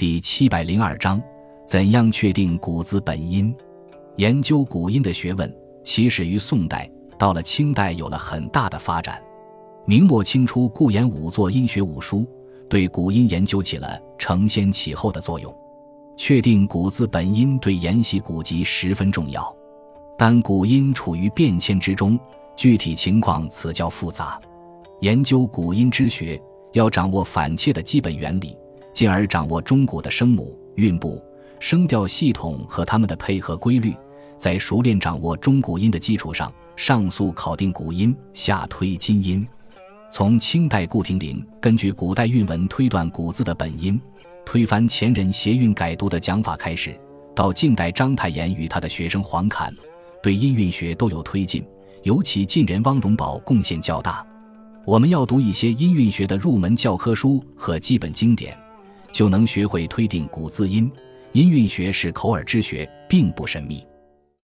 第七百零二章：怎样确定古字本音？研究古音的学问起始于宋代，到了清代有了很大的发展。明末清初，顾炎武作音学五书，对古音研究起了承先启后的作用。确定古字本音对研习古籍十分重要，但古音处于变迁之中，具体情况此较复杂。研究古音之学，要掌握反切的基本原理。进而掌握中古的声母、韵部、声调系统和它们的配合规律，在熟练掌握中古音的基础上，上溯考定古音，下推今音。从清代顾亭林根据古代韵文推断古字的本音，推翻前人谐韵改读的讲法开始，到近代章太炎与他的学生黄侃，对音韵学都有推进，尤其近人汪荣宝贡献较大。我们要读一些音韵学的入门教科书和基本经典。就能学会推定古字音，音韵学是口耳之学，并不神秘。